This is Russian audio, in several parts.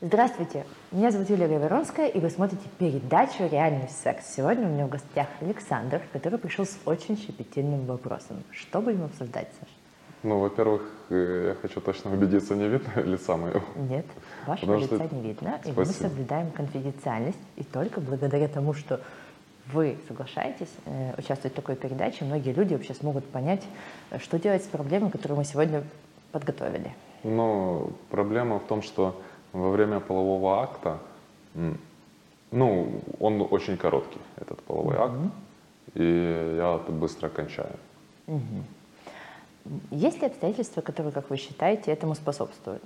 Здравствуйте, меня зовут Юлия Гаваронская, и вы смотрите передачу «Реальный секс». Сегодня у меня в гостях Александр, который пришел с очень щепетильным вопросом. Что будем обсуждать, Саша? Ну, во-первых, э, я хочу точно убедиться, не видно лица моего. Нет, вашего Потому лица что- не видно, и мы Спасибо. соблюдаем конфиденциальность. И только благодаря тому, что вы соглашаетесь э, участвовать в такой передаче, многие люди вообще смогут понять, что делать с проблемой, которую мы сегодня подготовили. Но проблема в том, что во время полового акта, ну, он очень короткий, этот половой акт, и я это быстро кончаю. Есть ли обстоятельства, которые, как вы считаете, этому способствуют?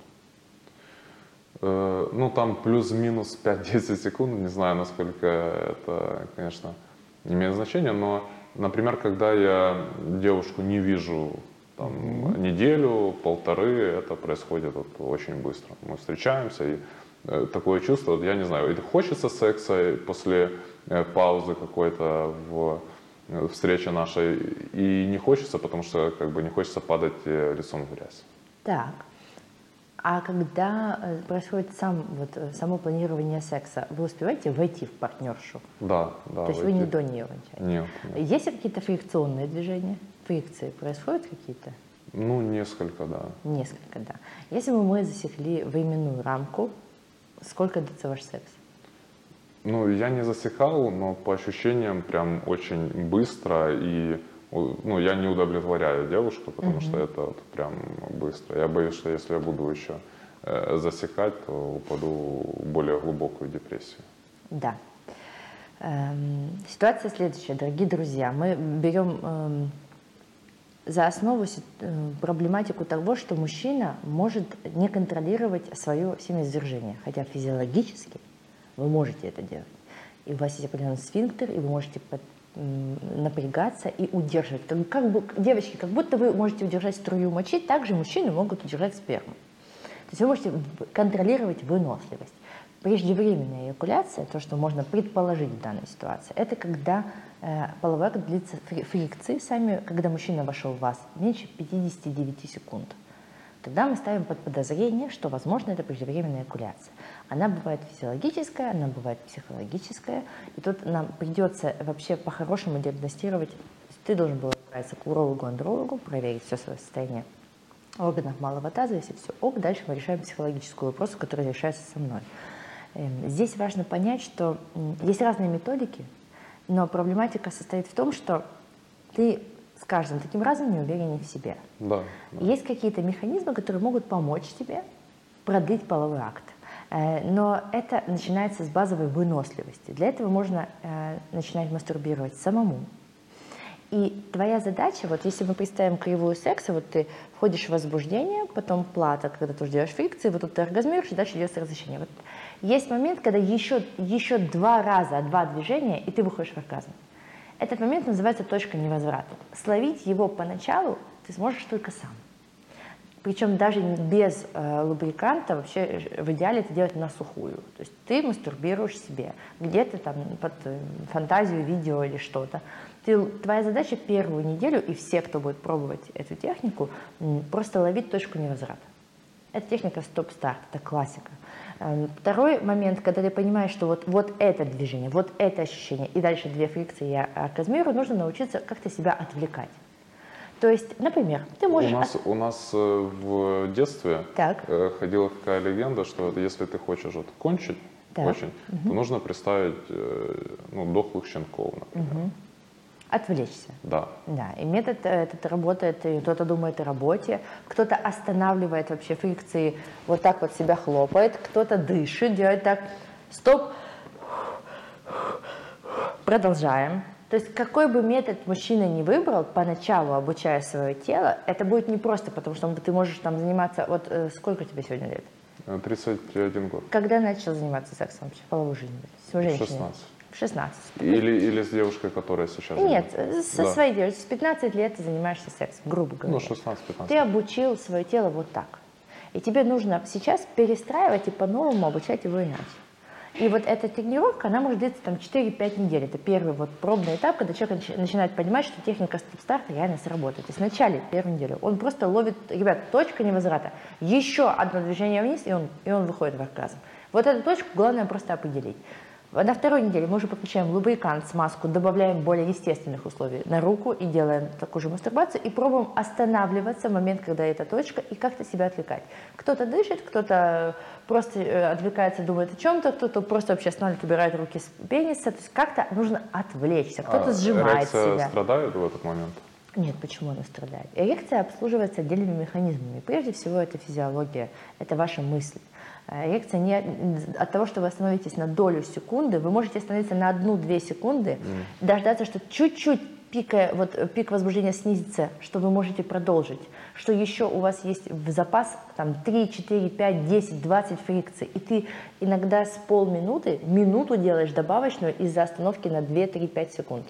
Э, Ну, там плюс-минус 5-10 секунд, не знаю, насколько это, конечно, не имеет значения, но, например, когда я девушку не вижу там, неделю, полторы, это происходит вот очень быстро. Мы встречаемся, и э, такое чувство, вот я не знаю, хочется секса после э, паузы какой-то в э, встрече нашей, и не хочется, потому что как бы не хочется падать лицом в грязь. Так. А когда происходит сам, вот, само планирование секса, вы успеваете войти в партнершу? Да, да. То есть вы не войти. до нее кончаете? Нет, нет. Есть ли какие-то фрикционные движения? Фрикции происходят какие-то? Ну, несколько, да. Несколько, да. Если бы мы засекли временную рамку, сколько длится ваш секс? Ну, я не засекал, но по ощущениям прям очень быстро и ну, я не удовлетворяю девушку, потому что это вот прям быстро. Я боюсь, что если я буду еще э, засекать, то упаду в более глубокую депрессию. Да. Эм, Ситуация следующая, дорогие друзья. Мы берем эм, за основу э, проблематику того, что мужчина может не контролировать свое семяизвержение, хотя физиологически вы можете это делать. И у вас есть определенный сфинктер, и вы можете под- напрягаться и удерживать. Как, как бы, девочки, как будто вы можете удержать струю мочи, также мужчины могут удержать сперму. То есть вы можете контролировать выносливость. Преждевременная эякуляция, то, что можно предположить в данной ситуации, это когда э, половой акт длится фри- фрикции сами, когда мужчина вошел в вас, меньше 59 секунд. Тогда мы ставим под подозрение, что, возможно, это преждевременная эякуляция. Она бывает физиологическая, она бывает психологическая. И тут нам придется вообще по-хорошему диагностировать. Ты должен был отправиться к урологу, андрологу, проверить все свое состояние органов малого таза, если все ок, дальше мы решаем психологическую вопрос, который решается со мной. Эм, Здесь важно понять, что есть разные методики, но проблематика состоит в том, что ты с каждым таким разом не увереннее в себе. Да. да. Есть какие-то механизмы, которые могут помочь тебе продлить половой акт. Э, Но это начинается с базовой выносливости. Для этого можно э, начинать мастурбировать самому. И твоя задача, вот если мы представим кривую секса, вот ты входишь в возбуждение, потом плата, когда ты уже делаешь фрикции, вот тут ты оргазмируешь, и дальше идет разрешение. Вот есть момент, когда еще, еще два раза, два движения, и ты выходишь в оргазм. Этот момент называется точка невозврата. Словить его поначалу ты сможешь только сам. Причем даже без э, лубриканта вообще э, в идеале это делать на сухую. То есть ты мастурбируешь себе, где-то там под э, фантазию, видео или что-то. Ты, твоя задача первую неделю, и все, кто будет пробовать эту технику, просто ловить точку невозврата. Это техника стоп-старт, это классика. Эм, Второй момент, когда ты понимаешь, что вот, вот это движение, вот это ощущение, и дальше две фрикции я оргазмирую, нужно научиться как-то себя отвлекать. То есть, например, ты У можешь... нас, у нас э, в детстве Так. э, ходила такая легенда, что если ты хочешь вот кончить Так. очень, то нужно представить э, ну, дохлых щенков, например. Отвлечься. Да. Да, и метод э, этот работает, и кто-то думает о работе, кто-то останавливает вообще фрикции, вот так вот себя хлопает, кто-то дышит, делает так, стоп, продолжаем. То есть какой бы метод мужчина не выбрал, поначалу обучая свое тело, это будет непросто, потому что ты можешь там заниматься, вот э, сколько тебе сегодня лет? Э, 31 год. Когда начал заниматься сексом вообще, половой жизнью? С женщиной? 16. В 16. Или, или с девушкой, которая сейчас Нет, занимается. э, со Да. своей девушкой. С 15 лет ты занимаешься сексом, грубо говоря. Ну, 16-15. Ты обучил свое тело вот так. И тебе нужно сейчас перестраивать и по-новому обучать его иначе. И вот эта тренировка, она может длиться там 4-5 недель. Это первый вот пробный этап, когда человек нач- начинает понимать, что техника стоп-старта реально сработает. В начале первой недели он просто ловит, ребят, точка невозврата. Еще одно движение вниз, и он, и он выходит в оргазм. Вот эту точку главное просто определить. На второй неделе мы уже подключаем лубрикант, смазку, добавляем более естественных условий на руку и делаем такую же мастурбацию и пробуем останавливаться в момент, когда эта точка, и как-то себя отвлекать. Кто-то дышит, кто-то просто э, отвлекается, думает о чем-то, кто-то просто вообще останавливает, убирает руки с пениса. То есть как-то нужно отвлечься, кто-то а сжимает себя. страдает в этот момент? Нет, почему она страдает? Эрекция обслуживается отдельными механизмами. Прежде всего, это физиология, это ваша мысль. Эрекция не от того, что вы остановитесь на долю секунды, вы можете остановиться на одну-две секунды, mm. дождаться, что чуть-чуть пика, вот, пик возбуждения снизится, что вы можете продолжить, что еще у вас есть в запас там, 3, 4, 5, 10, 20 фрикций, и ты иногда с полминуты, минуту делаешь добавочную из-за остановки на 2, 3, 5 секунд.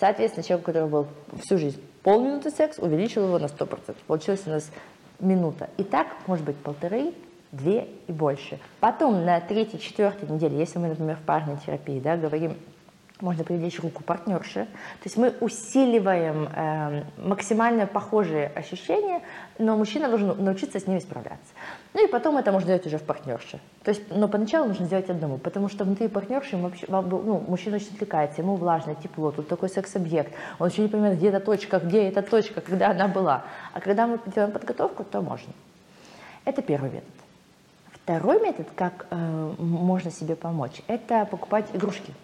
Соответственно, человек, у которого был всю жизнь полминуты секс, увеличил его на 100%. Получилось у нас минута. И так, может быть, полторы, две и больше. Потом на третьей, четвертой неделе, если мы, например, в парной терапии да, говорим можно привлечь руку партнерши. То есть мы усиливаем э, максимально похожие ощущения, но мужчина должен научиться с ними справляться. Ну и потом это можно делать уже в партнерше. То есть, но поначалу нужно сделать одному, потому что внутри партнерши вообще, ну, мужчина очень отвлекается, ему влажно, тепло, тут такой секс-объект, он еще не понимает, где эта точка, где эта точка, когда она была. А когда мы делаем подготовку, то можно. Это первый метод. Второй метод, как э, можно себе помочь, это покупать игрушки.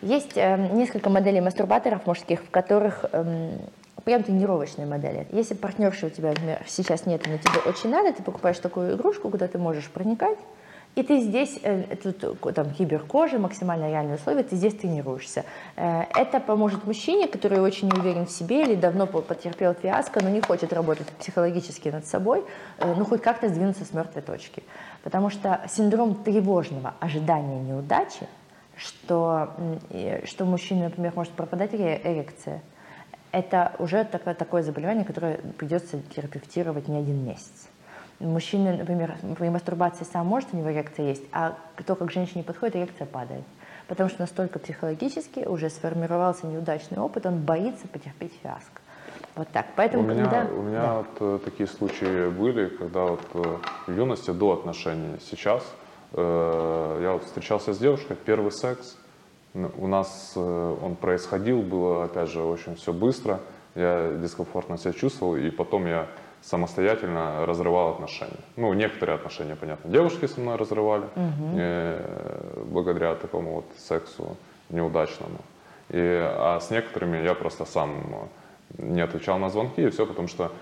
Есть э, несколько моделей мастурбаторов мужских, в которых э, прям тренировочные модели. Если партнерши у тебя, например, сейчас нет, но тебе очень надо, ты покупаешь такую игрушку, куда ты можешь проникать, и ты здесь, э, тут там киберкожа, максимально реальные условия, ты здесь тренируешься. Э, это поможет мужчине, который очень не уверен в себе или давно потерпел фиаско, но не хочет работать психологически над собой, э, ну хоть как-то сдвинуться с мертвой точки. Потому что синдром тревожного ожидания неудачи, что, что мужчина, например, может пропадать эрекция, это уже такое, такое заболевание, которое придется терапевтировать не один месяц. Мужчина, например, при мастурбации сам может, у него эрекция есть, а только к женщине подходит, эрекция падает. Потому что настолько психологически уже сформировался неудачный опыт, он боится потерпеть фиаско. Вот так. Поэтому, у меня, когда... у меня да. вот э, такие случаи были, когда вот э, в юности до отношений, сейчас э, я вот встречался с девушкой, первый секс, у нас э, он происходил, было опять же очень все быстро, я дискомфортно себя чувствовал, и потом я самостоятельно разрывал отношения. Ну, некоторые отношения, понятно, девушки со мной разрывали, угу. э, благодаря такому вот сексу неудачному. И, а с некоторыми я просто сам не отвечал на звонки, и все, потому что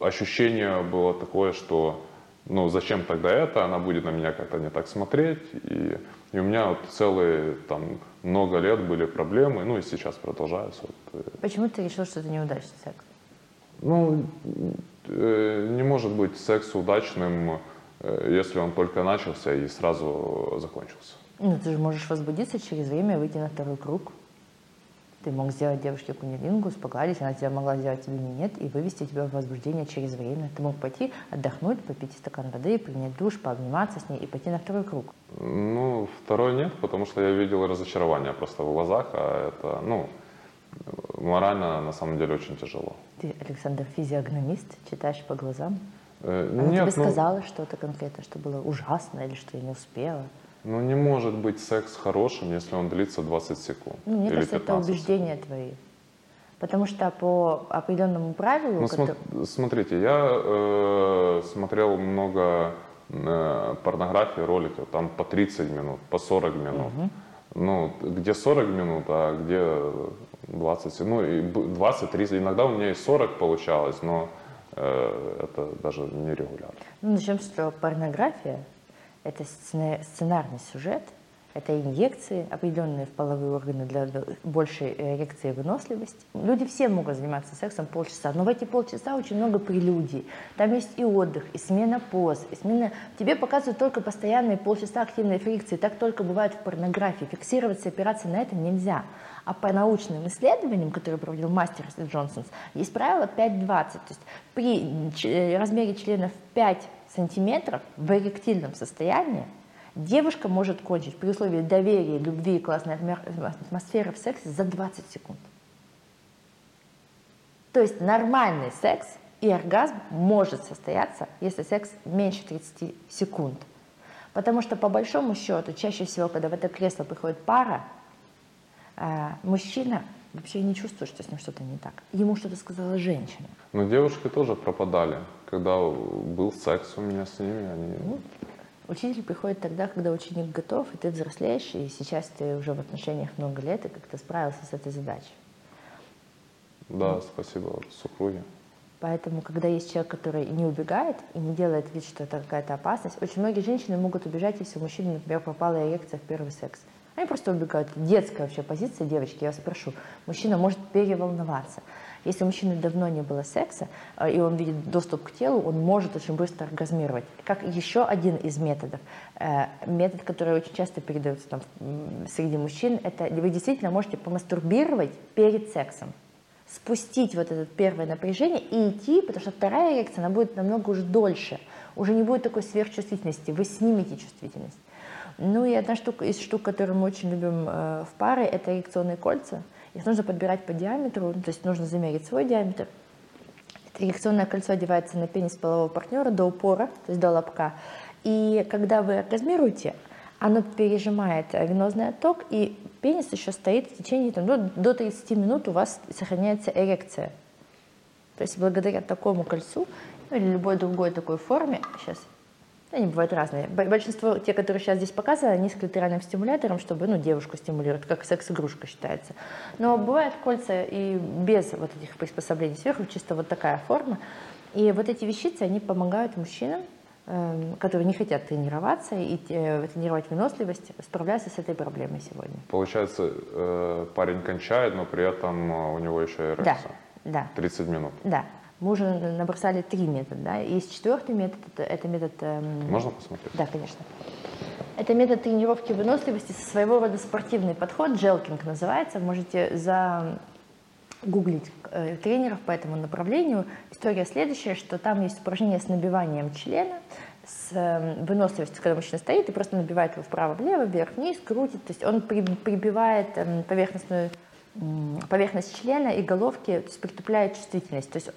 ощущение было такое, что ну зачем тогда это, она будет на меня как-то не так смотреть, и, и у меня вот целые там много лет были проблемы, ну и сейчас продолжаются. Вот. Э. Почему ты решил, что это неудачный секс? Ну, э, не может быть секс удачным, э, если он только начался и сразу закончился. Ну, ты же можешь возбудиться через время, выйти на второй круг. Ты мог сделать девушке кунилингус, погладить, она тебя могла сделать тебе нет и вывести тебя в возбуждение через время. Ты мог пойти отдохнуть, попить стакан воды, принять душ, пообниматься с ней и пойти на второй круг. Ну, второй нет, потому что я видел разочарование просто в глазах, а это, ну, морально на самом деле очень тяжело. Ты, Александр, физиогномист, читаешь по глазам? Э, Она нет, тебе ну... сказала что-то конкретно, что было ужасно или что я не успела? Ну, не может быть секс хорошим, если он длится 20 секунд. Ну, мне или кажется, это убеждения твои. Потому что по определенному правилу... Ну, который... смотрите, я э, смотрел много э, порнографии, роликов, там по 30 минут, по 40 минут. Угу. Ну, где 40 минут, а где 20, ну, и 20, 30, иногда у меня и 40 получалось, но э, это даже не регулярно. Ну, начнем с того, порнография это сценарный сюжет, это инъекции, определенные в половые органы для большей эрекции и выносливости. Люди все могут заниматься сексом полчаса, но в эти полчаса очень много прелюдий. Там есть и отдых, и смена поз, и смена... Тебе показывают только постоянные полчаса активной фрикции. Так только бывает в порнографии. Фиксироваться и опираться на это нельзя. А по научным исследованиям, которые проводил мастер Джонсон, есть правило 5-20. То есть при размере членов 5 сантиметров в эректильном состоянии девушка может кончить при условии доверия, любви и классной атмосферы в сексе за 20 секунд. То есть нормальный секс и оргазм может состояться, если секс меньше 30 секунд. Потому что по большому счету, чаще всего, когда в это кресло приходит пара, э, мужчина вообще не чувствует, что с ним что-то не так. Ему что-то сказала женщина. Но девушки тоже пропадали. Когда был секс у меня с ними, они... Ну, учитель приходит тогда, когда ученик готов, и ты взрослеешь, и сейчас ты уже в отношениях много лет, и как-то справился с этой задачей. Да, спасибо супруге. Поэтому, когда есть человек, который не убегает и не делает вид, что это какая-то опасность, очень многие женщины могут убежать, если у мужчины, например, попала эрекция в первый секс. Они просто убегают. Детская вообще позиция девочки, я вас прошу. Мужчина может переволноваться. Если у мужчины давно не было секса, э, и он видит доступ к телу, он может очень быстро оргазмировать. Как еще один из методов. Э, метод, который очень часто передается там, среди мужчин, это вы действительно можете помастурбировать перед сексом спустить вот это первое напряжение и идти, потому что вторая эрекция, она будет намного уже дольше. Уже не будет такой сверхчувствительности, вы снимете чувствительность. Ну и одна штука из штук, которую мы очень любим э, в паре, это эрекционные кольца. Их нужно подбирать по диаметру, то есть нужно замерить свой диаметр. Это эрекционное кольцо одевается на пенис полового партнера до упора, то есть до лобка. И когда вы оргазмируете, оно пережимает венозный отток, и пенис еще стоит в течение там, ну, до 30 минут у вас сохраняется эрекция. То есть благодаря такому кольцу ну, или любой другой такой форме, сейчас, они бывают разные. Большинство, те, которые сейчас здесь показаны, они с клиторальным стимулятором, чтобы ну, девушку стимулировать, как секс-игрушка считается. Но бывают кольца и без вот этих приспособлений сверху, чисто вот такая форма. И вот эти вещицы, они помогают мужчинам Эм, которые не хотят тренироваться и э, тренировать выносливость, справляться с этой проблемой сегодня. Получается, э, парень кончает, но при этом э, у него еще эрекция. Да, да. 30 минут. Да. Мы уже набросали три метода. Да? Есть четвертый метод, это метод... Эм, Можно посмотреть? Да, конечно. Это метод тренировки выносливости, своего рода спортивный подход, джелкинг называется. Можете за гуглить э, тренеров по этому направлению. История следующая, что там есть упражнение с набиванием члена, с э, выносливостью, когда мужчина стоит и просто набивает его вправо-влево, вверх-вниз, крутит. То есть он прибивает э, поверхностную поверхность члена и головки, то есть притупляет чувствительность. То есть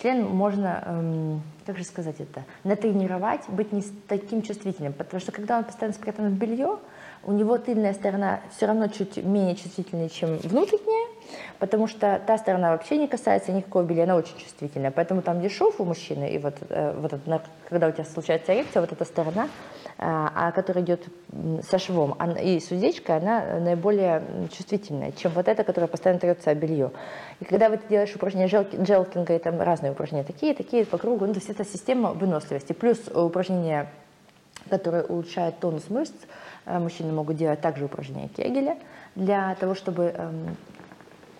член можно, эм, как же сказать это, натренировать, быть не таким чувствительным. Потому что когда он постоянно спрятан в белье, у него тыльная сторона все равно чуть менее чувствительная, чем внутренняя, потому что та сторона вообще не касается никакого белья, она очень чувствительная. Поэтому там, где шов у мужчины, и вот, э, вот это, когда у тебя случается эрекция, вот эта сторона, которая идет со швом, и с уздечкой, она наиболее чувствительная, чем вот эта, которая постоянно трется о белье. И когда вы делаешь упражнения джелкинга, и там разные упражнения, такие, такие по кругу, ну, то есть это система выносливости. Плюс упражнения, которые улучшают тонус мышц, Э, мужчины могут делать также упражнения Кегеля для того, чтобы эм,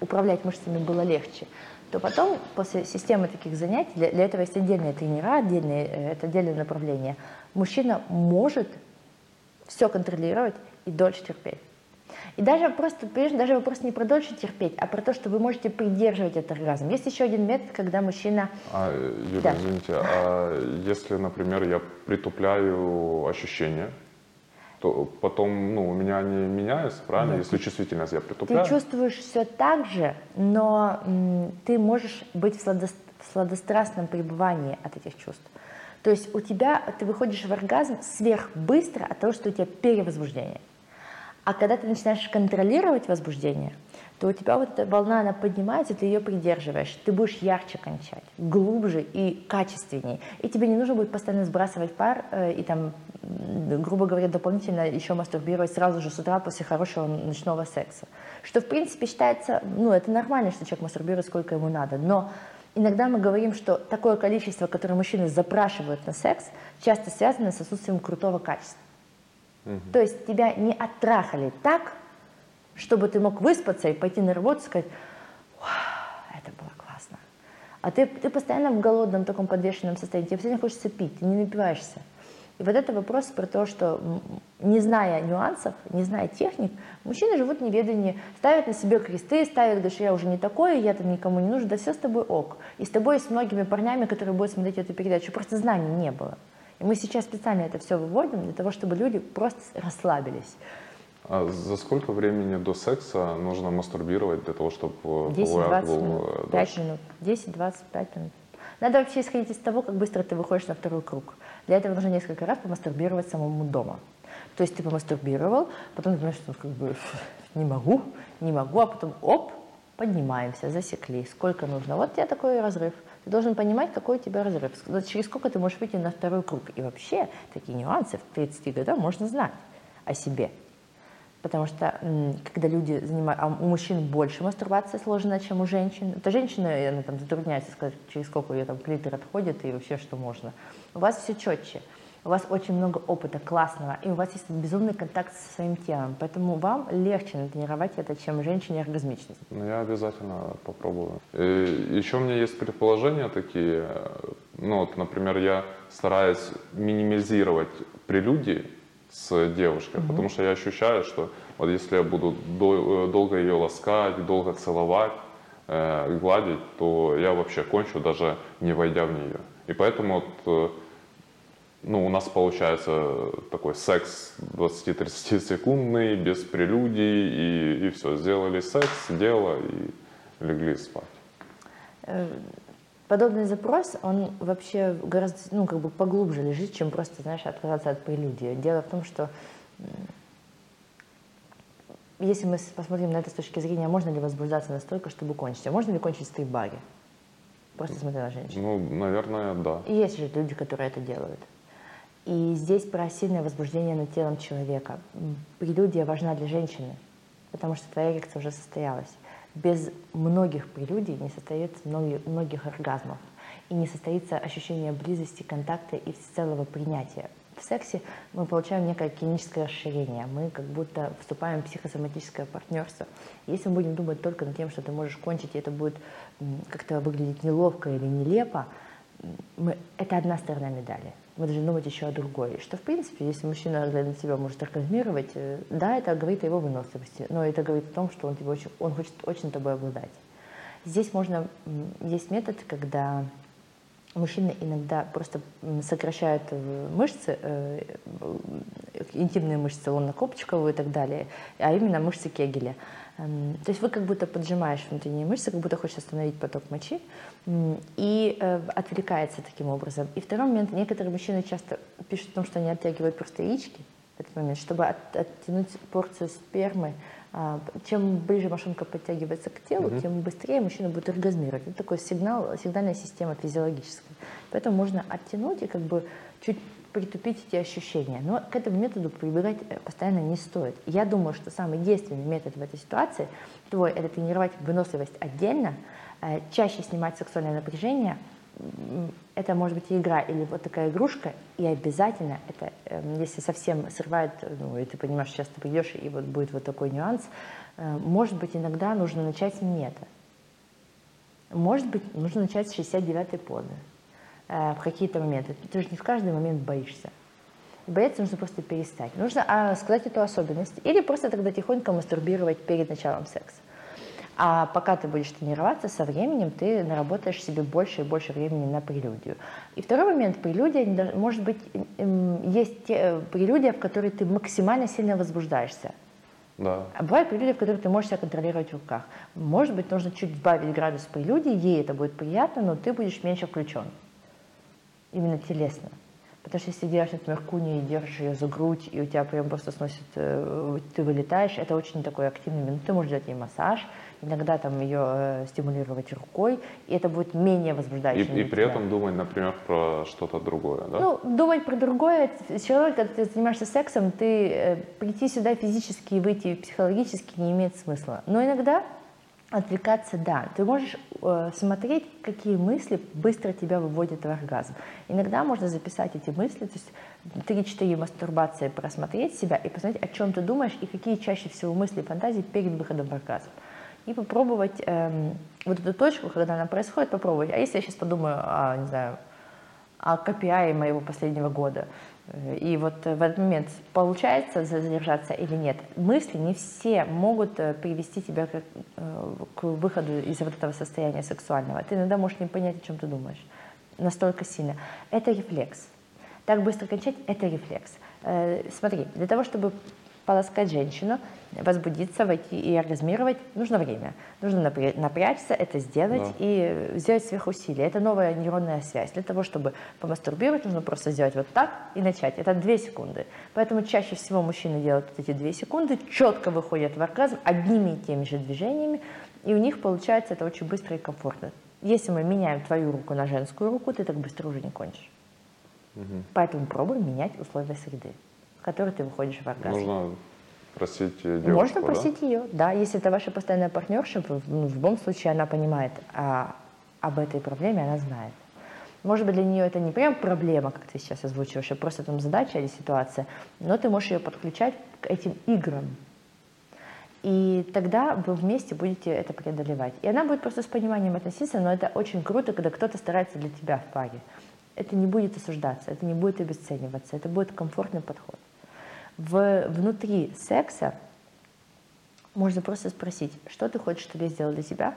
управлять мышцами было легче то потом, после системы таких занятий, для, для этого есть отдельные тренера, отдельные, э, это отдельное направление, мужчина может все контролировать и дольше терпеть. И даже просто, понимаешь, даже вопрос не про дольше терпеть, а про то, что вы можете придерживать этот оргазм. Есть еще один метод, когда мужчина... А, Юля, да. извините, а если, например, я притупляю ощущения, то потом ну, у меня не меняется, правильно? Нет. Если чувствительность я притупляю. Ты чувствуешь все так же, но м, ты можешь быть в, сладо, в сладострастном пребывании от этих чувств. То есть у тебя, ты выходишь в оргазм сверхбыстро от того, что у тебя перевозбуждение. А когда ты начинаешь контролировать возбуждение – то у тебя вот эта волна, она поднимается, ты ее придерживаешь, ты будешь ярче кончать, глубже и качественнее. И тебе не нужно будет постоянно сбрасывать пар э, и там, грубо говоря, дополнительно еще мастурбировать сразу же с утра после хорошего ночного секса. Что, в принципе, считается, ну, это нормально, что человек мастурбирует сколько ему надо, но иногда мы говорим, что такое количество, которое мужчины запрашивают на секс, часто связано с отсутствием крутого качества. Угу. То есть тебя не оттрахали так, чтобы ты мог выспаться и пойти на работу и сказать, это было классно. А ты, ты постоянно в голодном таком подвешенном состоянии, тебе постоянно хочется пить, ты не напиваешься. И вот это вопрос про то, что не зная нюансов, не зная техник, мужчины живут в неведании, ставят на себе кресты, ставят, говорят, что я уже не такой, я там никому не нужен, да все с тобой ок. И с тобой, и с многими парнями, которые будут смотреть эту передачу, просто знаний не было. И мы сейчас специально это все выводим для того, чтобы люди просто расслабились. А за сколько времени до секса нужно мастурбировать для того, чтобы 10-20 минут, 5 минут, 10-25 минут. Надо вообще исходить из того, как быстро ты выходишь на второй круг. Для этого нужно несколько раз помастурбировать самому дома. То есть ты помастурбировал, потом ты понимаешь, что как бы не могу, не могу, а потом оп, поднимаемся, засекли, сколько нужно. Вот у тебя такой разрыв. Ты должен понимать, какой у тебя разрыв, через сколько ты можешь выйти на второй круг. И вообще такие нюансы в 30 годах можно знать о себе. Потому что когда люди занимаются, а у мужчин больше мастурбация сложена, чем у женщин. Это женщина, она там затрудняется сказать, через сколько ее там клитор отходит и вообще что можно. У вас все четче у вас очень много опыта классного, и у вас есть безумный контакт со своим телом, поэтому вам легче натренировать это, чем женщине оргазмичность. Ну, я обязательно попробую. И еще у меня есть предположения такие, ну, вот, например, я стараюсь минимизировать прелюдии с девушкой, угу. потому что я ощущаю, что вот если я буду дол- долго ее ласкать, долго целовать, э, гладить, то я вообще кончу, даже не войдя в нее. И поэтому вот э, ну, у нас получается такой секс 20-30 секундный, без прелюдий, и, и все, сделали секс, дело, и легли спать. Э, подобный запрос, он вообще гораздо, ну, как бы поглубже лежит, чем просто, знаешь, отказаться от прелюдии. Дело в том, что если мы посмотрим на это с точки зрения, можно ли возбуждаться настолько, чтобы кончить, а можно ли кончить в стрип-баре? Просто смотря на женщин. Ну, наверное, да. И есть же люди, которые это делают. И здесь про сильное возбуждение над телом человека. Прелюдия важна для женщины, потому что твоя эрекция уже состоялась. Без многих прелюдий не состоится многих, многих оргазмов. И не состоится ощущение близости, контакта и всецелого принятия. В сексе мы получаем некое клиническое расширение. Мы как будто вступаем в психосоматическое партнерство. Если мы будем думать только над тем, что ты можешь кончить, и это будет как-то выглядеть неловко или нелепо, мы, это одна сторона медали мы должны думать еще о другой. Что, в принципе, если мужчина для себя может оргазмировать, э, да, это говорит о его выносливости, но это говорит о том, что он, тебе очень, он хочет очень тобой обладать. Здесь можно, есть метод, когда мужчины иногда просто сокращают э, мышцы, э, интимные мышцы лонно-копчиковую и так далее, а именно мышцы Кегеля. Эм, то есть вы как будто поджимаешь внутренние мышцы, как будто хочешь остановить поток мочи, и э, отвлекается таким образом. И второй момент, некоторые мужчины часто пишут о том, что они оттягивают просто яички в этот момент, чтобы от, оттянуть порцию спермы. А, чем ближе машинка подтягивается к телу, mm-hmm. тем быстрее мужчина будет оргазмировать. Это такой сигнал, сигнальная система физиологическая. Поэтому можно оттянуть и как бы чуть притупить эти ощущения. Но к этому методу прибегать э, постоянно не стоит. Я думаю, что самый действенный метод в этой ситуации твой – это тренировать выносливость отдельно, э, чаще снимать сексуальное напряжение. Это может быть игра или вот такая игрушка, и обязательно это, эм, если совсем срывает, ну, и ты понимаешь, сейчас ты придешь, и вот будет вот такой нюанс, э, может быть, иногда нужно начать с минета. Может быть, нужно начать с 69-й позы. Э, в какие-то моменты. Ты же не в каждый момент боишься. Бояться нужно просто перестать. Нужно а, сказать эту особенность. Или просто тогда тихонько мастурбировать перед началом секса. А пока ты будешь тренироваться, со временем ты наработаешь себе больше и больше времени на прелюдию. И второй момент, прелюдия, может быть, есть те, э, прелюдия, в которой ты максимально сильно возбуждаешься. Да. А бывают прелюдии, в которых ты можешь себя контролировать в руках. Может быть, нужно чуть сбавить градус прелюдии, ей это будет приятно, но ты будешь меньше включен именно телесно. Потому что если делаешь, например, куни и держишь ее за грудь, и у тебя прям просто сносит, э, ты вылетаешь, это очень такой активный момент. Ты можешь делать ей массаж, иногда там ее э, стимулировать рукой, и это будет менее возбуждающим. И, и при этом думать, например, про что-то другое, да? Ну, думать про другое, человек, когда ты занимаешься сексом, ты э, прийти сюда физически и выйти психологически не имеет смысла. Но иногда Отвлекаться, да. Ты можешь э, смотреть, какие мысли быстро тебя выводят в оргазм. Иногда можно записать эти мысли, то есть 3-4 мастурбации просмотреть себя и посмотреть, о чем ты думаешь и какие чаще всего мысли и фантазии перед выходом в оргазм. И попробовать эм, вот эту точку, когда она происходит, попробовать. А если я сейчас подумаю, о, не знаю, о KPI моего последнего года, и вот в этот момент получается задержаться или нет. Мысли не все могут э, привести тебя к, э, к выходу из вот этого состояния сексуального. Ты иногда можешь не понять, о чем ты думаешь. Настолько сильно. Это рефлекс. Так быстро кончать – это рефлекс. Э, смотри, для того, чтобы полоскать женщину, возбудиться, войти и оргазмировать, нужно время. Нужно напрячься, это сделать да. и сделать сверхусилие. Это новая нейронная связь. Для того, чтобы помастурбировать, нужно просто сделать вот так и начать. Это две секунды. Поэтому чаще всего мужчины делают вот эти две секунды, четко выходят в оргазм одними и теми же движениями, и у них получается это очень быстро и комфортно. Если мы меняем твою руку на женскую руку, ты так быстро уже не кончишь. Угу. Поэтому пробуй менять условия среды, которой ты выходишь в оргазм. Нужно просить девушку, Можно просить да? ее, да. Если это ваша постоянная партнерша, в, ну, в любом случае она понимает а, об этой проблеме, она знает. Может быть, для нее это не прям проблема, как ты сейчас озвучиваешь, а просто там задача или ситуация, но ты можешь ее подключать к этим играм. И тогда вы вместе будете это преодолевать. И она будет просто с пониманием относиться, но это очень круто, когда кто-то старается для тебя в паре. Это не будет осуждаться, это не будет обесцениваться, это будет комфортный подход в, внутри секса можно просто спросить, что ты хочешь, чтобы я сделал для тебя,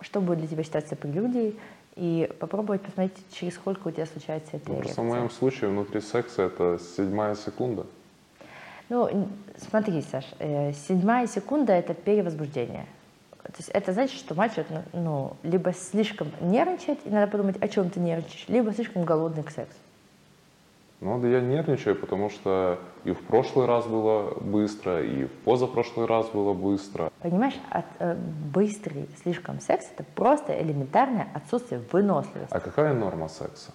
что будет для тебя считаться прелюдией, и попробовать посмотреть, через сколько у тебя случается эта ну, в моем случае внутри секса это седьмая секунда. Ну, смотри, Саш, э, седьмая секунда – это перевозбуждение. То есть это значит, что мальчик ну, либо слишком нервничает, и надо подумать, о чем ты нервничаешь, либо слишком голодный к сексу. Ну, да я нервничаю, потому что и в прошлый раз было быстро, и в позапрошлый раз было быстро. Понимаешь, от, э, быстрый слишком секс – это просто элементарное отсутствие выносливости. А какая норма секса?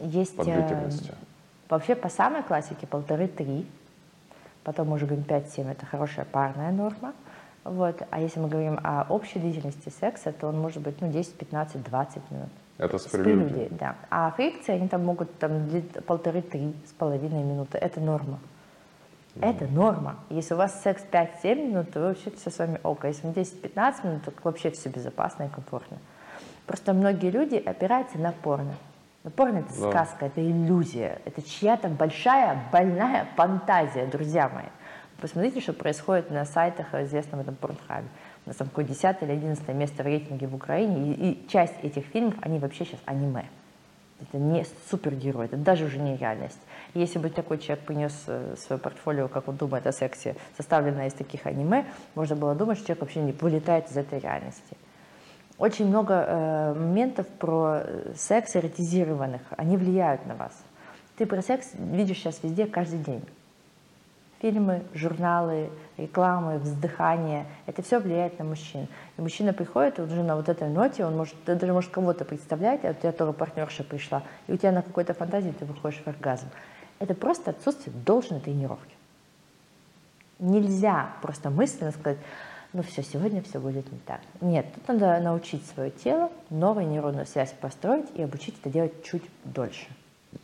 Есть, по длительности? Э, вообще по самой классике полторы-три, потом мы уже говорим 5-7 – это хорошая парная норма. Вот. А если мы говорим о общей длительности секса, то он может быть ну, 10, 15, 20 минут. Это с прелюдией? да. А фрикции, они там могут там полторы-три с половиной минуты. Это норма. Mm. Это норма. Если у вас секс 5-7 минут, то вообще все с вами ок. А если 10-15 минут, то вообще все безопасно и комфортно. Просто многие люди опираются на порно. Но порно это да. сказка, это иллюзия. Это чья-то большая, больная фантазия, друзья мои. Посмотрите, что происходит на сайтах известного там порнхабе на там какое 10 или 11 место в рейтинге в Украине, и, и часть этих фильмов, они вообще сейчас аниме. Это не супергерой, это даже уже не реальность. если бы такой человек принес э, свое портфолио, как он думает о сексе, составленное из таких аниме, можно было думать, что человек вообще не вылетает из этой реальности. Очень много э, моментов про э, секс эротизированных, они влияют на вас. Ты про секс видишь сейчас везде каждый день. Фильмы, журналы, рекламы, вздыхание, это все влияет на мужчин. И мужчина приходит уже на вот этой ноте, он может, ты даже может кого-то представлять, а у тебя тоже партнерша пришла, и у тебя на какой-то фантазии ты выходишь в оргазм. Это просто отсутствие должной тренировки. Нельзя просто мысленно сказать, ну все, сегодня все будет не так. Нет, тут надо научить свое тело, новую нейронную связь построить и обучить это делать чуть дольше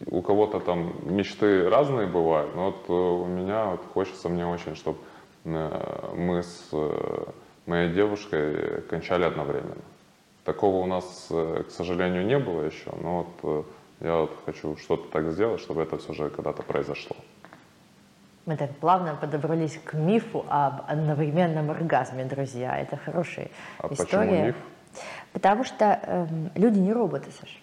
у кого-то там мечты разные бывают, но вот э, у меня вот хочется мне очень, чтобы э, мы с э, моей девушкой кончали одновременно. Такого у нас, к сожалению, не было еще, но вот я вот хочу что-то так сделать, чтобы это все же когда-то произошло. Мы так плавно подобрались к мифу об одновременном оргазме, друзья. Это хорошая а история. Почему миф? Потому что эм, люди не роботы, Саша.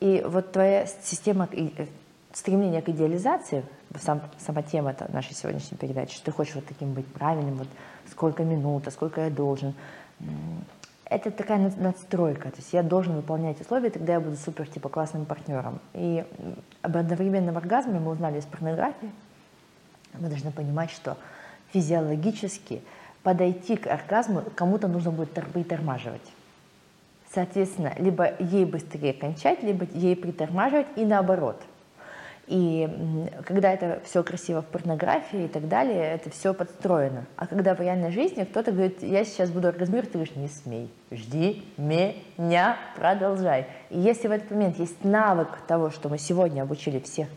И вот твоя система э, стремления к идеализации, сам, сама тема нашей сегодняшней передачи, что ты хочешь вот таким быть правильным, вот сколько минут, а сколько я должен. Это такая надстройка, то есть я должен выполнять условия, тогда я буду супер типа классным партнером. И об одновременном оргазме мы узнали из порнографии. Мы должны понимать, что физиологически подойти к оргазму кому-то нужно будет притормаживать. Соответственно, либо ей быстрее кончать, либо ей притормаживать и наоборот. И когда это все красиво в порнографии и так далее, это все подстроено. А когда в реальной жизни кто-то говорит, я сейчас буду оргазмировать, ты говоришь, не смей, жди меня, продолжай. И если в этот момент есть навык того, что мы сегодня обучили всех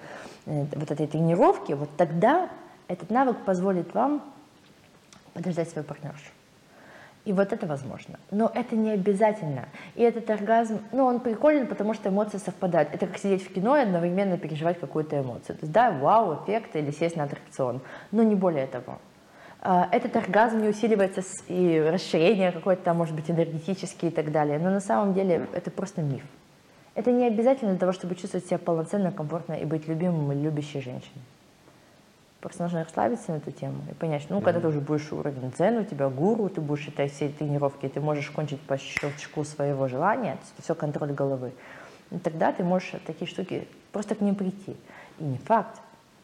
э, вот этой тренировки, вот тогда этот навык позволит вам подождать свою партнершу. И вот это возможно. Но это не обязательно. И этот оргазм, ну, он прикольный, потому что эмоции совпадают. Это как сидеть в кино и одновременно переживать какую-то эмоцию. То есть, да, вау, эффект или сесть на аттракцион. Но не более того. А, этот оргазм не усиливается, и расширение какое-то там, может быть, энергетическое и так далее. Но на самом деле это просто миф. Это не обязательно для того, чтобы чувствовать себя полноценно, комфортно и быть любимым и любящей женщиной. Просто нужно расслабиться на эту тему и понять, что, ну, когда ты уже будешь уровень дзен, у тебя гуру, ты будешь считать все тренировки, ты можешь кончить по щелчку своего желания, то есть все контроль головы. И тогда ты можешь такие штуки просто к ним прийти. И не факт,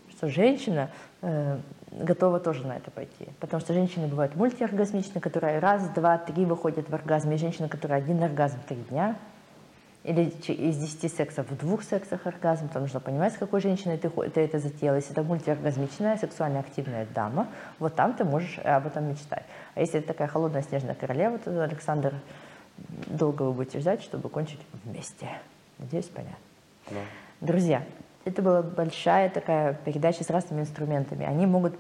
что женщина э, готова тоже на это пойти. Потому что женщины бывают мультиоргазмичные, которые раз, два, три выходят в оргазм, и женщина, которая один оргазм три дня, или из 10 сексов в двух сексах оргазм, то нужно понимать, с какой женщиной ты, ты это затеяла. Если это мультиоргазмичная, сексуально активная дама, вот там ты можешь об этом мечтать. А если это такая холодная снежная королева, то, Александр, долго вы будете ждать, чтобы кончить вместе. Надеюсь, понятно. Да. Друзья, это была большая такая передача с разными инструментами. Они могут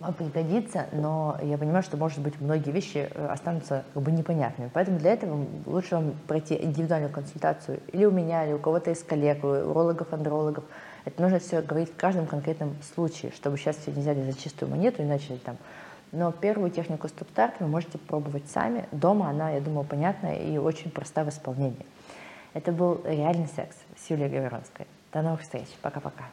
вам пригодиться, но я понимаю, что, может быть, многие вещи э, останутся как бы непонятными. Поэтому для этого лучше вам пройти индивидуальную консультацию или у меня, или у кого-то из коллег, у урологов, андрологов. Это нужно все говорить в каждом конкретном случае, чтобы сейчас все не взяли за чистую монету и начали там. Но первую технику стоп-старт вы можете пробовать сами. Дома она, я думаю, понятная и очень проста в исполнении. Это был реальный секс с Юлией Гаверонской. До новых встреч. Пока-пока.